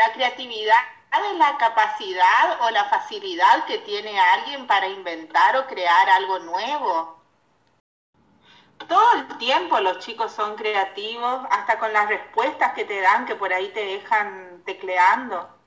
la creatividad es la capacidad o la facilidad que tiene alguien para inventar o crear algo nuevo. Todo el tiempo los chicos son creativos, hasta con las respuestas que te dan que por ahí te dejan tecleando.